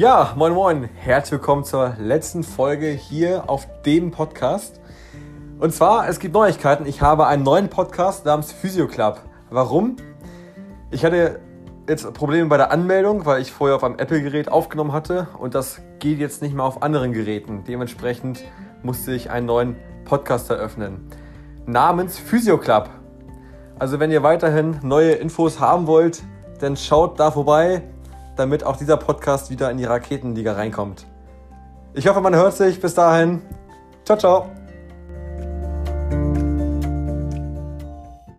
Ja, moin moin, herzlich willkommen zur letzten Folge hier auf dem Podcast. Und zwar, es gibt Neuigkeiten. Ich habe einen neuen Podcast namens Physio Club. Warum? Ich hatte jetzt Probleme bei der Anmeldung, weil ich vorher auf einem Apple-Gerät aufgenommen hatte und das geht jetzt nicht mehr auf anderen Geräten. Dementsprechend musste ich einen neuen Podcast eröffnen. Namens Physio Club. Also wenn ihr weiterhin neue Infos haben wollt, dann schaut da vorbei damit auch dieser Podcast wieder in die Raketenliga reinkommt. Ich hoffe, man hört sich. Bis dahin. Ciao, ciao.